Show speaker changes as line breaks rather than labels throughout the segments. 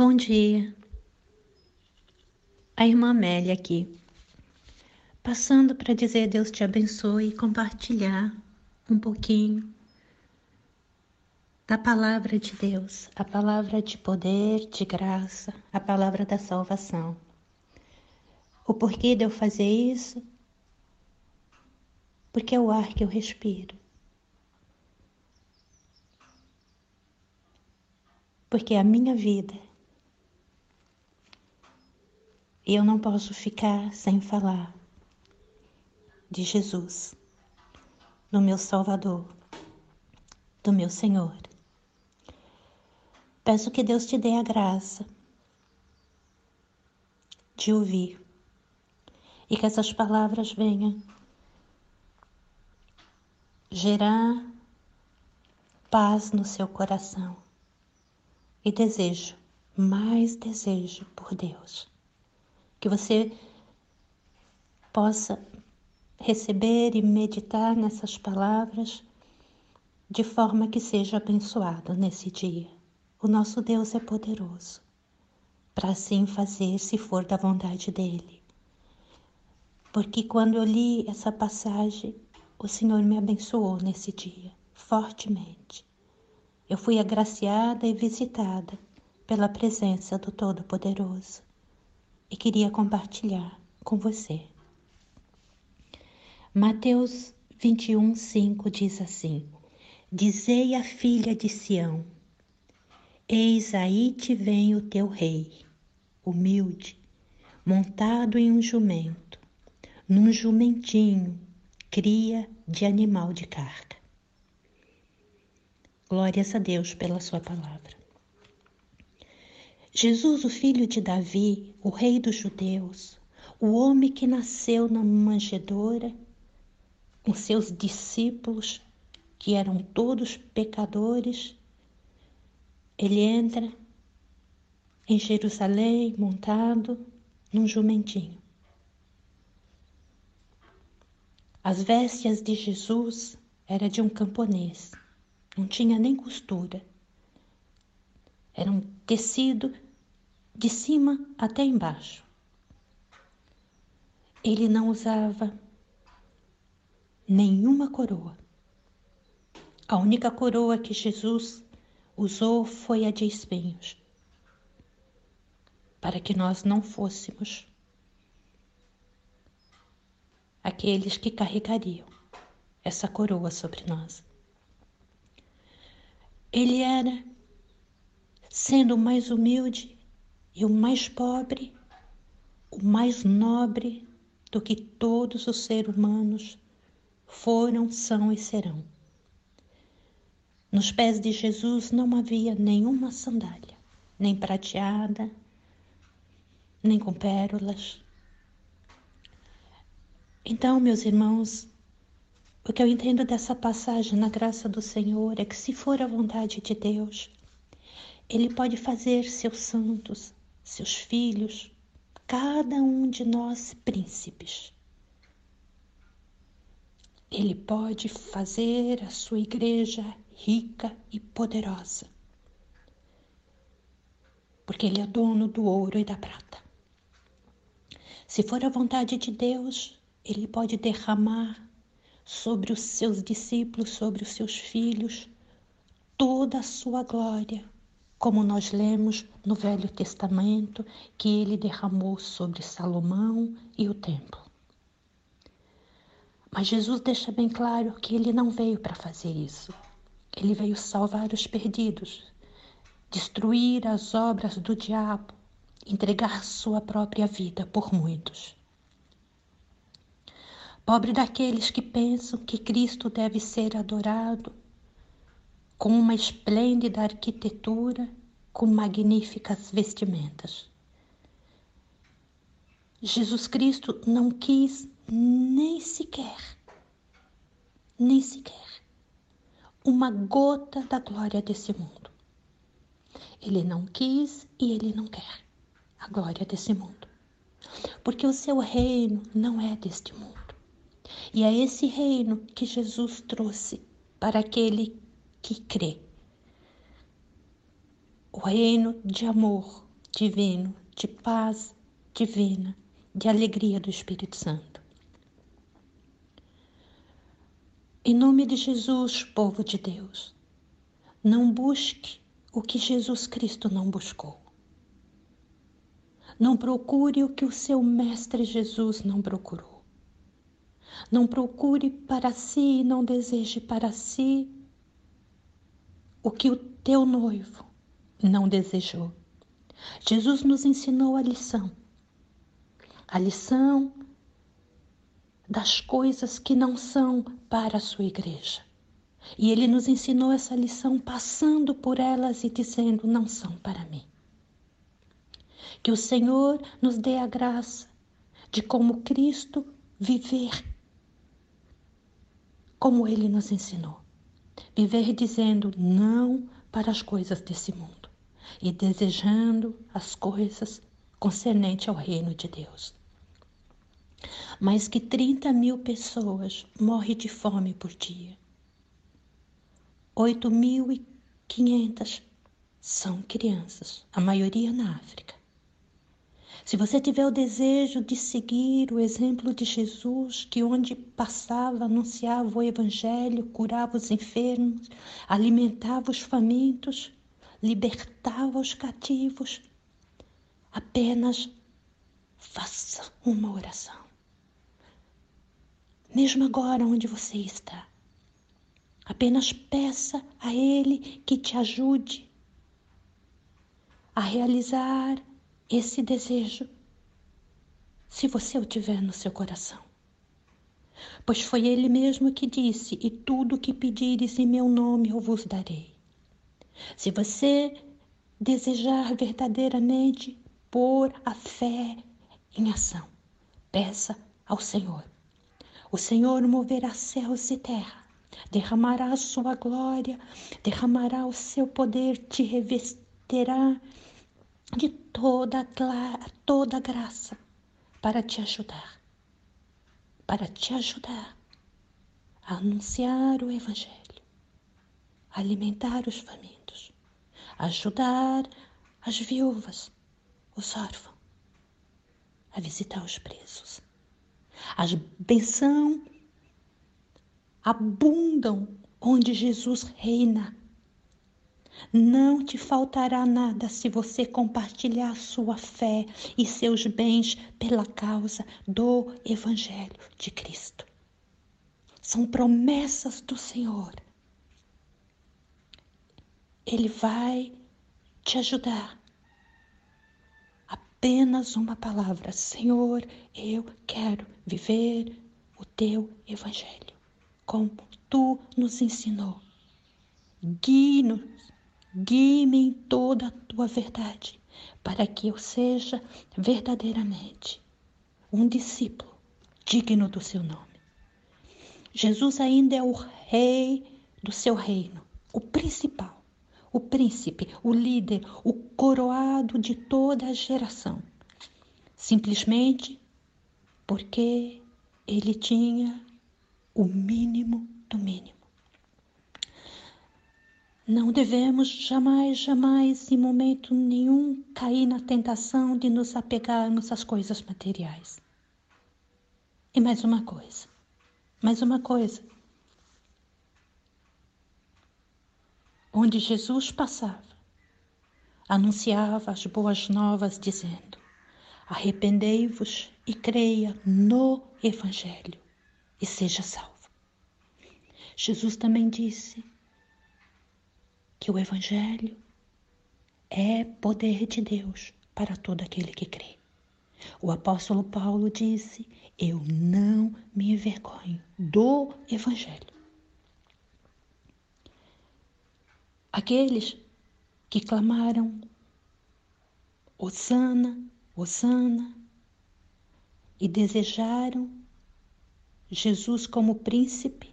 Bom dia. A irmã Amélia aqui. Passando para dizer Deus te abençoe e compartilhar um pouquinho da palavra de Deus, a palavra de poder, de graça, a palavra da salvação. O porquê de eu fazer isso? Porque é o ar que eu respiro. Porque é a minha vida. E eu não posso ficar sem falar de Jesus, do meu Salvador, do meu Senhor. Peço que Deus te dê a graça de ouvir e que essas palavras venham gerar paz no seu coração e desejo, mais desejo por Deus. Que você possa receber e meditar nessas palavras de forma que seja abençoado nesse dia. O nosso Deus é poderoso para assim fazer se for da vontade dele. Porque quando eu li essa passagem, o Senhor me abençoou nesse dia, fortemente. Eu fui agraciada e visitada pela presença do Todo-Poderoso e queria compartilhar com você. Mateus 21, 5 diz assim: Dizei à filha de Sião, Eis aí te vem o teu rei, humilde, montado em um jumento, num jumentinho, cria de animal de carga. Glórias a Deus pela sua palavra. Jesus, o filho de Davi, o rei dos judeus, o homem que nasceu na manjedoura, com seus discípulos, que eram todos pecadores, ele entra em Jerusalém montado num jumentinho. As vestes de Jesus era de um camponês, não tinha nem costura. Era um tecido de cima até embaixo. Ele não usava nenhuma coroa. A única coroa que Jesus usou foi a de espinhos, para que nós não fôssemos aqueles que carregariam essa coroa sobre nós. Ele era, sendo mais humilde e o mais pobre, o mais nobre do que todos os seres humanos foram, são e serão. Nos pés de Jesus não havia nenhuma sandália, nem prateada, nem com pérolas. Então, meus irmãos, o que eu entendo dessa passagem na graça do Senhor é que, se for a vontade de Deus, Ele pode fazer seus santos, seus filhos, cada um de nós príncipes. Ele pode fazer a sua igreja rica e poderosa, porque Ele é dono do ouro e da prata. Se for a vontade de Deus, Ele pode derramar sobre os seus discípulos, sobre os seus filhos, toda a sua glória, como nós lemos no Velho Testamento que ele derramou sobre Salomão e o templo. Mas Jesus deixa bem claro que ele não veio para fazer isso. Ele veio salvar os perdidos, destruir as obras do diabo, entregar sua própria vida por muitos. Pobre daqueles que pensam que Cristo deve ser adorado com uma esplêndida arquitetura, com magníficas vestimentas. Jesus Cristo não quis nem sequer, nem sequer uma gota da glória desse mundo. Ele não quis e ele não quer a glória desse mundo. Porque o seu reino não é deste mundo. E é esse reino que Jesus trouxe para aquele que crê. O reino de amor, divino, de paz divina, de alegria do Espírito Santo. Em nome de Jesus, povo de Deus, não busque o que Jesus Cristo não buscou. Não procure o que o seu Mestre Jesus não procurou. Não procure para si e não deseje para si o que o teu noivo não desejou. Jesus nos ensinou a lição. A lição das coisas que não são para a sua igreja. E ele nos ensinou essa lição passando por elas e dizendo: não são para mim. Que o Senhor nos dê a graça de, como Cristo, viver como ele nos ensinou. Viver dizendo não para as coisas desse mundo e desejando as coisas concernentes ao reino de Deus mais que 30 mil pessoas morrem de fome por dia. 8.500 são crianças, a maioria na África. Se você tiver o desejo de seguir o exemplo de Jesus, que onde passava anunciava o Evangelho, curava os enfermos, alimentava os famintos, libertava os cativos, apenas faça uma oração mesmo agora onde você está. Apenas peça a Ele que te ajude a realizar esse desejo, se você o tiver no seu coração. Pois foi Ele mesmo que disse: E tudo o que pedires em meu nome eu vos darei. Se você desejar verdadeiramente pôr a fé em ação, peça ao Senhor o Senhor moverá céus e terra, derramará a sua glória, derramará o seu poder, te revestirá de toda, toda graça para te ajudar, para te ajudar a anunciar o Evangelho, alimentar os famintos, ajudar as viúvas, os órfãos, a visitar os presos as bênçãos abundam onde Jesus reina. Não te faltará nada se você compartilhar sua fé e seus bens pela causa do Evangelho de Cristo. São promessas do Senhor. Ele vai te ajudar apenas uma palavra: Senhor, eu quero viver o teu evangelho, como tu nos ensinou. Guie-nos, guie-me em toda a tua verdade, para que eu seja verdadeiramente um discípulo digno do seu nome. Jesus ainda é o rei do seu reino, o principal o príncipe, o líder, o coroado de toda a geração. Simplesmente porque ele tinha o mínimo do mínimo. Não devemos jamais, jamais, em momento nenhum, cair na tentação de nos apegarmos às coisas materiais. E mais uma coisa, mais uma coisa. onde Jesus passava, anunciava as boas novas, dizendo: Arrependei-vos e creia no Evangelho e seja salvo. Jesus também disse que o Evangelho é poder de Deus para todo aquele que crê. O apóstolo Paulo disse: Eu não me envergonho do Evangelho aqueles que clamaram Osana, Osana e desejaram Jesus como príncipe,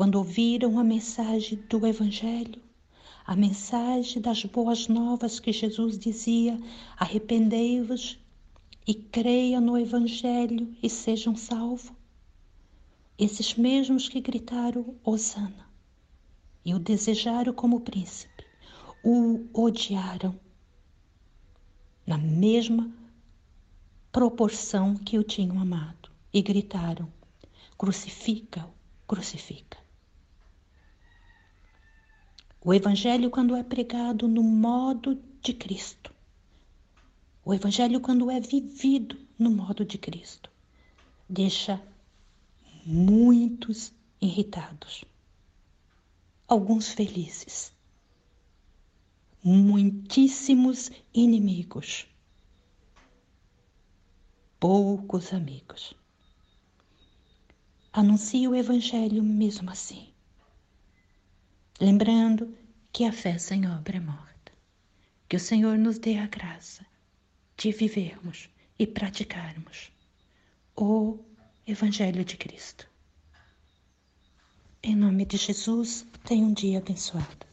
quando ouviram a mensagem do Evangelho, a mensagem das boas novas que Jesus dizia: arrependei-vos e creiam no Evangelho e sejam salvos. Esses mesmos que gritaram Osana e o desejaram como príncipe, o odiaram na mesma proporção que o tinham amado, e gritaram: Crucifica-o, crucifica. O Evangelho, quando é pregado no modo de Cristo, o Evangelho, quando é vivido no modo de Cristo, deixa muitos irritados, alguns felizes, muitíssimos inimigos, poucos amigos. Anuncie o Evangelho mesmo assim, lembrando que a fé sem obra é morta. Que o Senhor nos dê a graça de vivermos e praticarmos o Evangelho de Cristo. Em nome de Jesus, tenha um dia abençoado.